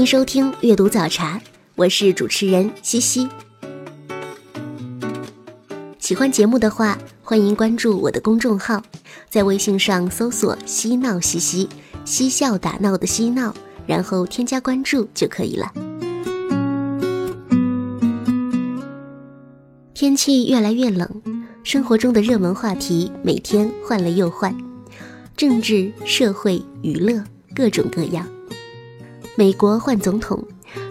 欢迎收听阅读早茶，我是主持人西西。喜欢节目的话，欢迎关注我的公众号，在微信上搜索“嬉闹西西”，嬉笑打闹的嬉闹，然后添加关注就可以了。天气越来越冷，生活中的热门话题每天换了又换，政治、社会、娱乐各种各样。美国换总统，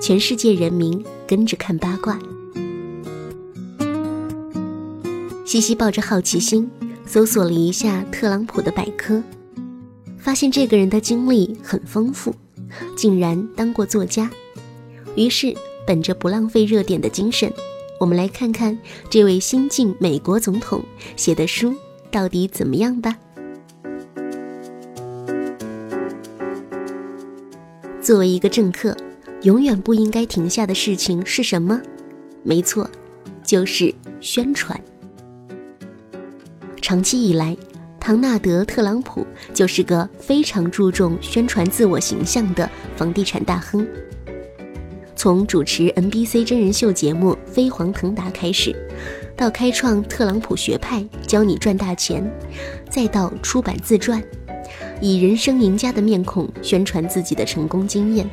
全世界人民跟着看八卦。西西抱着好奇心搜索了一下特朗普的百科，发现这个人的经历很丰富，竟然当过作家。于是，本着不浪费热点的精神，我们来看看这位新晋美国总统写的书到底怎么样吧。作为一个政客，永远不应该停下的事情是什么？没错，就是宣传。长期以来，唐纳德·特朗普就是个非常注重宣传自我形象的房地产大亨。从主持 NBC 真人秀节目《飞黄腾达》开始，到开创特朗普学派教你赚大钱，再到出版自传。以人生赢家的面孔宣传自己的成功经验，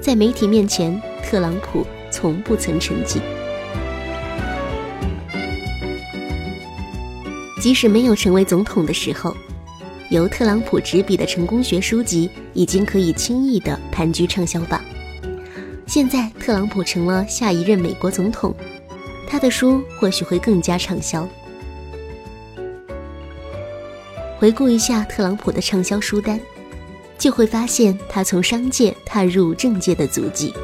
在媒体面前，特朗普从不曾沉寂。即使没有成为总统的时候，由特朗普执笔的成功学书籍已经可以轻易地盘踞畅销榜。现在，特朗普成了下一任美国总统，他的书或许会更加畅销。回顾一下特朗普的畅销书单，就会发现他从商界踏入政界的足迹。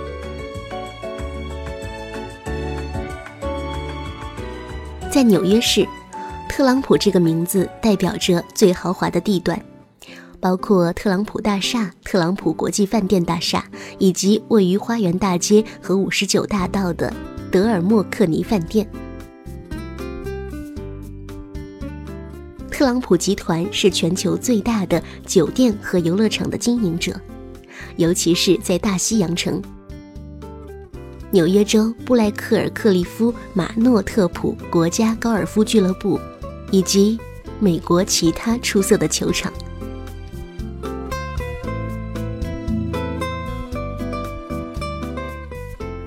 在纽约市，特朗普这个名字代表着最豪华的地段，包括特朗普大厦、特朗普国际饭店大厦，以及位于花园大街和五十九大道的德尔莫克尼饭店。特朗普集团是全球最大的酒店和游乐场的经营者，尤其是在大西洋城、纽约州布莱克尔克利夫马诺特普国家高尔夫俱乐部，以及美国其他出色的球场。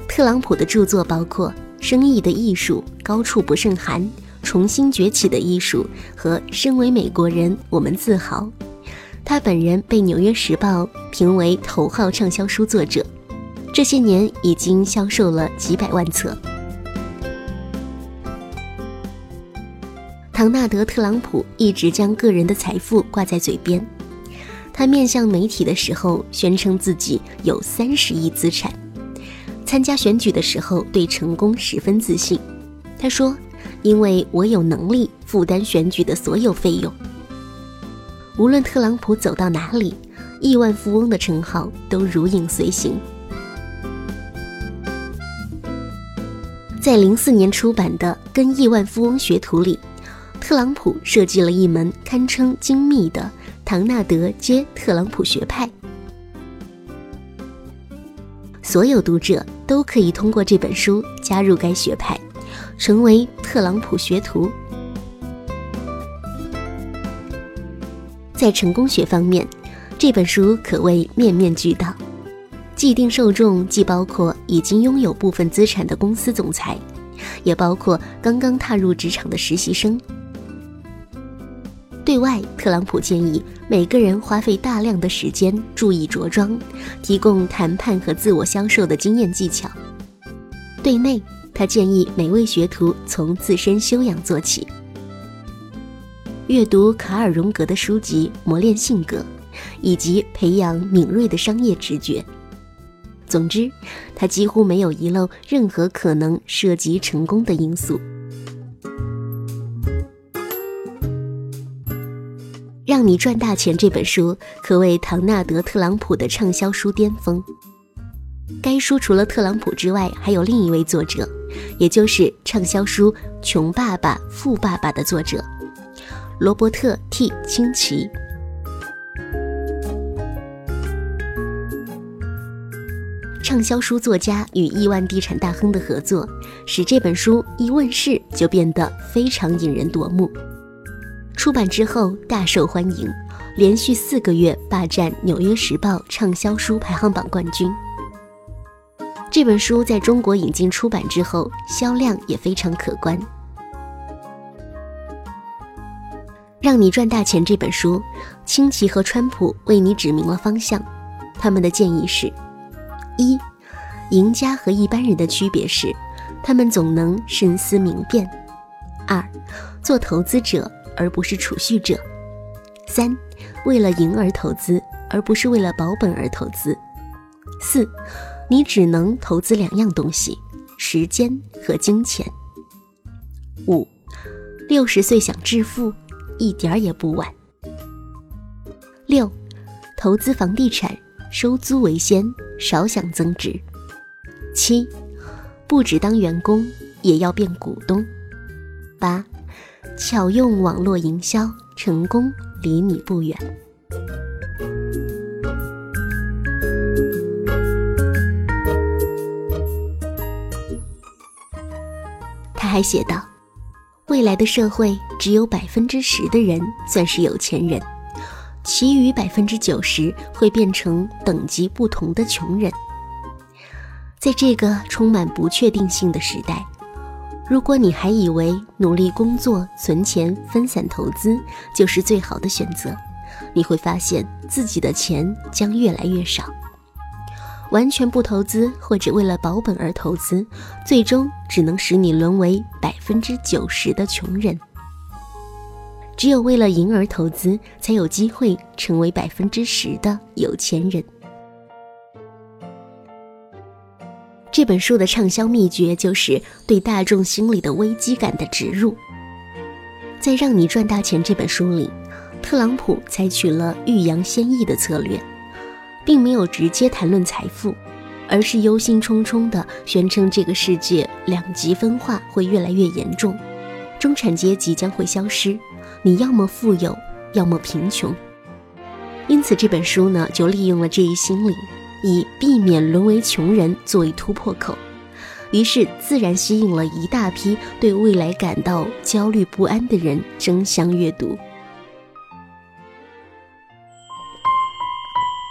特朗普的著作包括《生意的艺术》《高处不胜寒》。重新崛起的艺术和身为美国人，我们自豪。他本人被《纽约时报》评为头号畅销书作者，这些年已经销售了几百万册。唐纳德·特朗普一直将个人的财富挂在嘴边，他面向媒体的时候宣称自己有三十亿资产，参加选举的时候对成功十分自信。他说。因为我有能力负担选举的所有费用。无论特朗普走到哪里，亿万富翁的称号都如影随形。在零四年出版的《跟亿万富翁学徒》里，特朗普设计了一门堪称精密的唐纳德接特朗普学派。所有读者都可以通过这本书加入该学派。成为特朗普学徒。在成功学方面，这本书可谓面面俱到。既定受众既包括已经拥有部分资产的公司总裁，也包括刚刚踏入职场的实习生。对外，特朗普建议每个人花费大量的时间注意着装，提供谈判和自我销售的经验技巧。对内。他建议每位学徒从自身修养做起，阅读卡尔·荣格的书籍磨练性格，以及培养敏锐的商业直觉。总之，他几乎没有遗漏任何可能涉及成功的因素。《让你赚大钱》这本书可谓唐纳德·特朗普的畅销书巅峰。该书除了特朗普之外，还有另一位作者，也就是畅销书《穷爸爸富爸爸》的作者罗伯特 ·T· 清崎。畅销书作家与亿万地产大亨的合作，使这本书一问世就变得非常引人夺目。出版之后大受欢迎，连续四个月霸占《纽约时报》畅销书排行榜冠军。这本书在中国引进出版之后，销量也非常可观。让你赚大钱这本书，清奇和川普为你指明了方向。他们的建议是。一，赢家和一般人的区别是，他们总能深思明辨。二，做投资者而不是储蓄者。三，为了赢而投资，而不是为了保本而投资。四，你只能投资两样东西：时间和金钱。五，六十岁想致富，一点儿也不晚。六，投资房地产。收租为先，少想增值。七，不只当员工，也要变股东。八，巧用网络营销，成功离你不远。还写道：“未来的社会，只有百分之十的人算是有钱人。”其余百分之九十会变成等级不同的穷人。在这个充满不确定性的时代，如果你还以为努力工作、存钱、分散投资就是最好的选择，你会发现自己的钱将越来越少。完全不投资或者为了保本而投资，最终只能使你沦为百分之九十的穷人。只有为了赢而投资，才有机会成为百分之十的有钱人。这本书的畅销秘诀就是对大众心理的危机感的植入。在《让你赚大钱》这本书里，特朗普采取了欲扬先抑的策略，并没有直接谈论财富，而是忧心忡忡地宣称这个世界两极分化会越来越严重，中产阶级将会消失。你要么富有，要么贫穷。因此，这本书呢，就利用了这一心理，以避免沦为穷人作为突破口，于是自然吸引了一大批对未来感到焦虑不安的人争相阅读。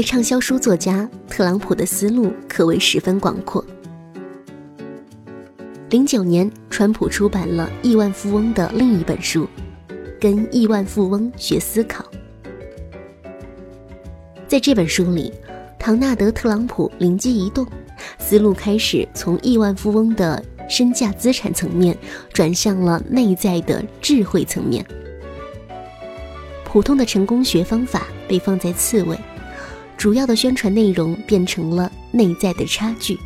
为畅销书作家，特朗普的思路可谓十分广阔。零九年，川普出版了《亿万富翁》的另一本书，《跟亿万富翁学思考》。在这本书里，唐纳德·特朗普灵机一动，思路开始从亿万富翁的身价资产层面，转向了内在的智慧层面。普通的成功学方法被放在次位，主要的宣传内容变成了内在的差距。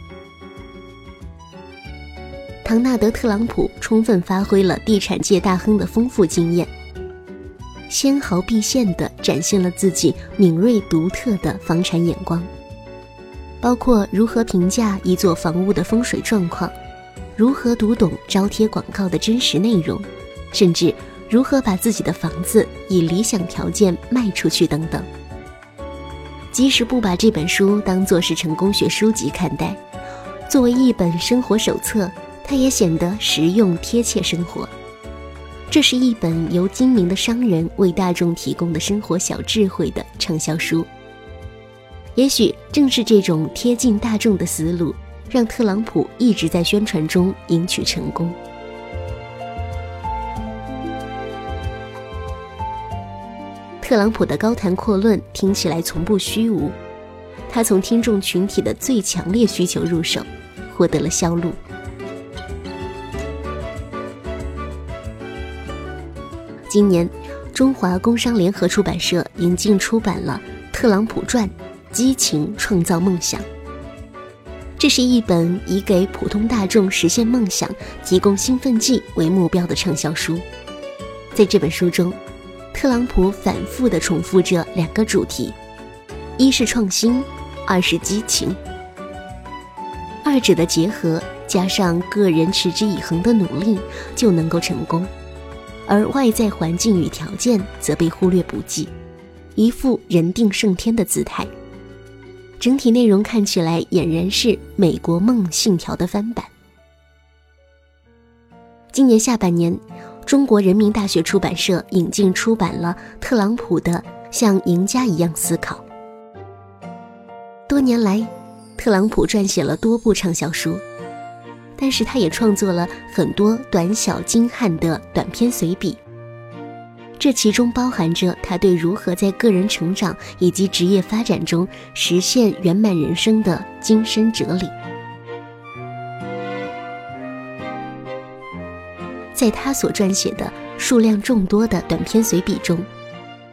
唐纳德·特朗普充分发挥了地产界大亨的丰富经验，纤毫毕现地展现了自己敏锐独特的房产眼光，包括如何评价一座房屋的风水状况，如何读懂招贴广告的真实内容，甚至如何把自己的房子以理想条件卖出去等等。即使不把这本书当作是成功学书籍看待，作为一本生活手册。它也显得实用贴切生活。这是一本由精明的商人为大众提供的生活小智慧的畅销书。也许正是这种贴近大众的思路，让特朗普一直在宣传中赢取成功。特朗普的高谈阔论听起来从不虚无，他从听众群体的最强烈需求入手，获得了销路。今年，中华工商联合出版社引进出版了《特朗普传：激情创造梦想》。这是一本以给普通大众实现梦想、提供兴奋剂为目标的畅销书。在这本书中，特朗普反复地重复着两个主题：一是创新，二是激情。二者的结合，加上个人持之以恒的努力，就能够成功；而外在环境与条件则被忽略不计，一副人定胜天的姿态。整体内容看起来俨然是《美国梦信条》的翻版。今年下半年。中国人民大学出版社引进出版了特朗普的《像赢家一样思考》。多年来，特朗普撰写了多部畅销书，但是他也创作了很多短小精悍的短篇随笔。这其中包含着他对如何在个人成长以及职业发展中实现圆满人生的精深哲理。在他所撰写的数量众多的短篇随笔中，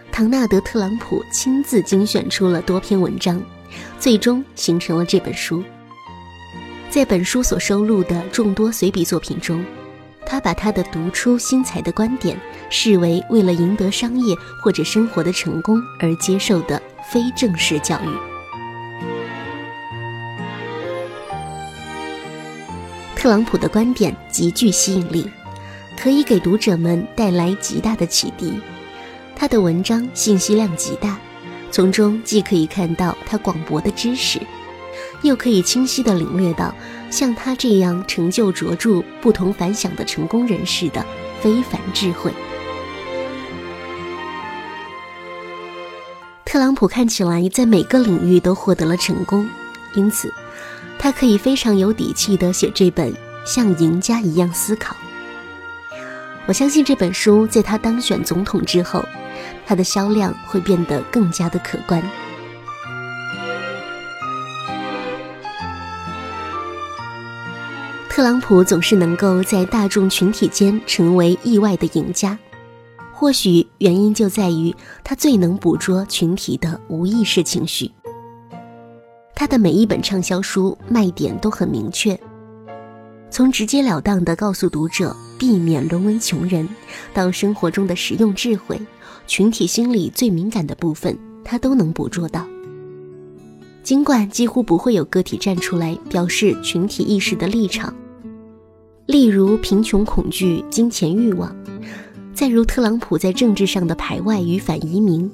唐纳德·特朗普亲自精选出了多篇文章，最终形成了这本书。在本书所收录的众多随笔作品中，他把他的独出心裁的观点视为为了赢得商业或者生活的成功而接受的非正式教育。特朗普的观点极具吸引力。可以给读者们带来极大的启迪。他的文章信息量极大，从中既可以看到他广博的知识，又可以清晰地领略到像他这样成就卓著、不同凡响的成功人士的非凡智慧。特朗普看起来在每个领域都获得了成功，因此他可以非常有底气地写这本《像赢家一样思考》。我相信这本书在他当选总统之后，它的销量会变得更加的可观。特朗普总是能够在大众群体间成为意外的赢家，或许原因就在于他最能捕捉群体的无意识情绪。他的每一本畅销书卖点都很明确。从直截了当地告诉读者避免沦为穷人，到生活中的实用智慧，群体心理最敏感的部分，他都能捕捉到。尽管几乎不会有个体站出来表示群体意识的立场，例如贫穷恐惧、金钱欲望，再如特朗普在政治上的排外与反移民。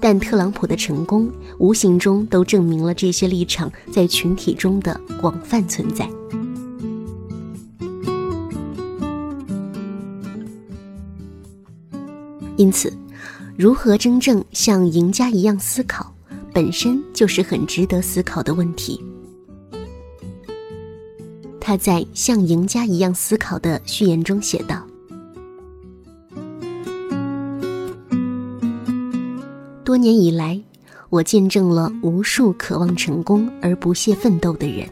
但特朗普的成功，无形中都证明了这些立场在群体中的广泛存在。因此，如何真正像赢家一样思考，本身就是很值得思考的问题。他在《像赢家一样思考》的序言中写道。多年以来，我见证了无数渴望成功而不懈奋斗的人。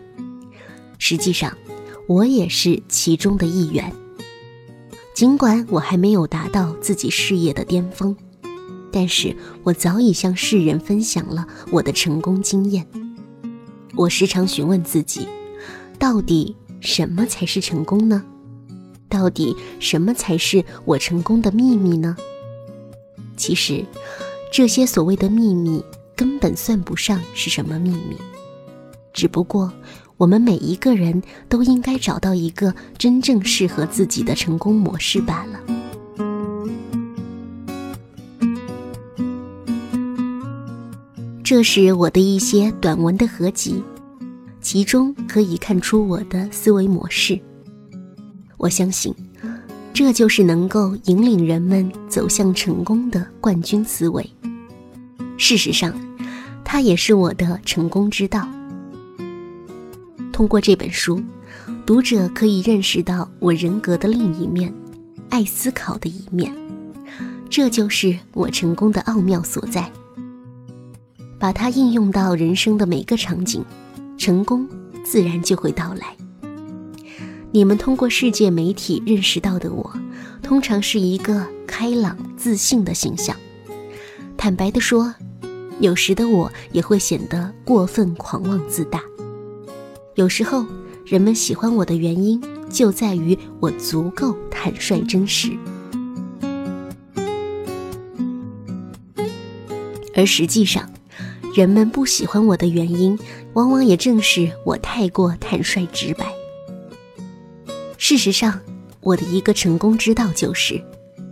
实际上，我也是其中的一员。尽管我还没有达到自己事业的巅峰，但是我早已向世人分享了我的成功经验。我时常询问自己：到底什么才是成功呢？到底什么才是我成功的秘密呢？其实。这些所谓的秘密根本算不上是什么秘密，只不过我们每一个人都应该找到一个真正适合自己的成功模式罢了。这是我的一些短文的合集，其中可以看出我的思维模式。我相信，这就是能够引领人们走向成功的冠军思维。事实上，它也是我的成功之道。通过这本书，读者可以认识到我人格的另一面——爱思考的一面。这就是我成功的奥妙所在。把它应用到人生的每个场景，成功自然就会到来。你们通过世界媒体认识到的我，通常是一个开朗自信的形象。坦白地说，有时的我也会显得过分狂妄自大。有时候，人们喜欢我的原因就在于我足够坦率真实，而实际上，人们不喜欢我的原因，往往也正是我太过坦率直白。事实上，我的一个成功之道就是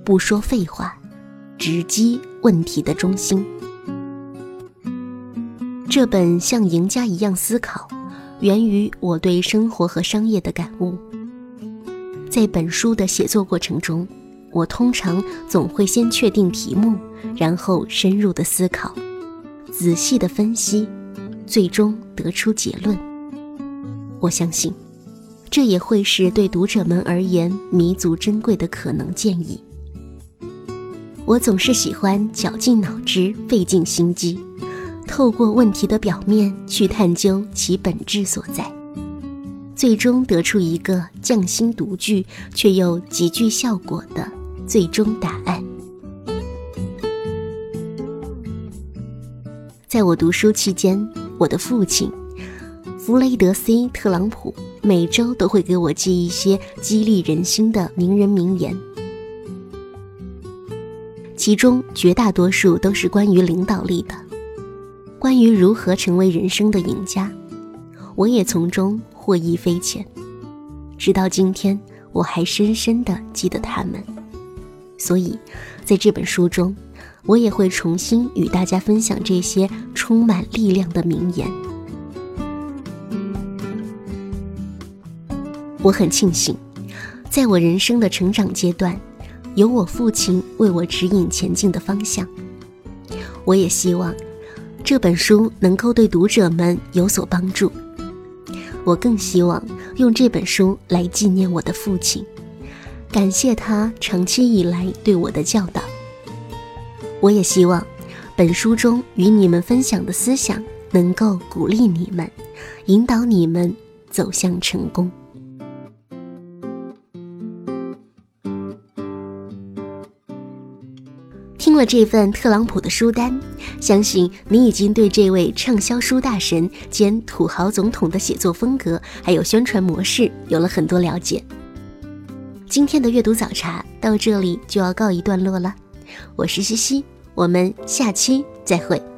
不说废话，直击问题的中心。这本像赢家一样思考，源于我对生活和商业的感悟。在本书的写作过程中，我通常总会先确定题目，然后深入的思考，仔细的分析，最终得出结论。我相信。这也会是对读者们而言弥足珍贵的可能建议。我总是喜欢绞尽脑汁、费尽心机，透过问题的表面去探究其本质所在，最终得出一个匠心独具却又极具效果的最终答案。在我读书期间，我的父亲。弗雷德 ·C· 特朗普每周都会给我寄一些激励人心的名人名言，其中绝大多数都是关于领导力的，关于如何成为人生的赢家。我也从中获益匪浅，直到今天，我还深深地记得他们。所以，在这本书中，我也会重新与大家分享这些充满力量的名言。我很庆幸，在我人生的成长阶段，有我父亲为我指引前进的方向。我也希望这本书能够对读者们有所帮助。我更希望用这本书来纪念我的父亲，感谢他长期以来对我的教导。我也希望本书中与你们分享的思想能够鼓励你们，引导你们走向成功。听了这份特朗普的书单，相信你已经对这位畅销书大神兼土豪总统的写作风格还有宣传模式有了很多了解。今天的阅读早茶到这里就要告一段落了，我是西西，我们下期再会。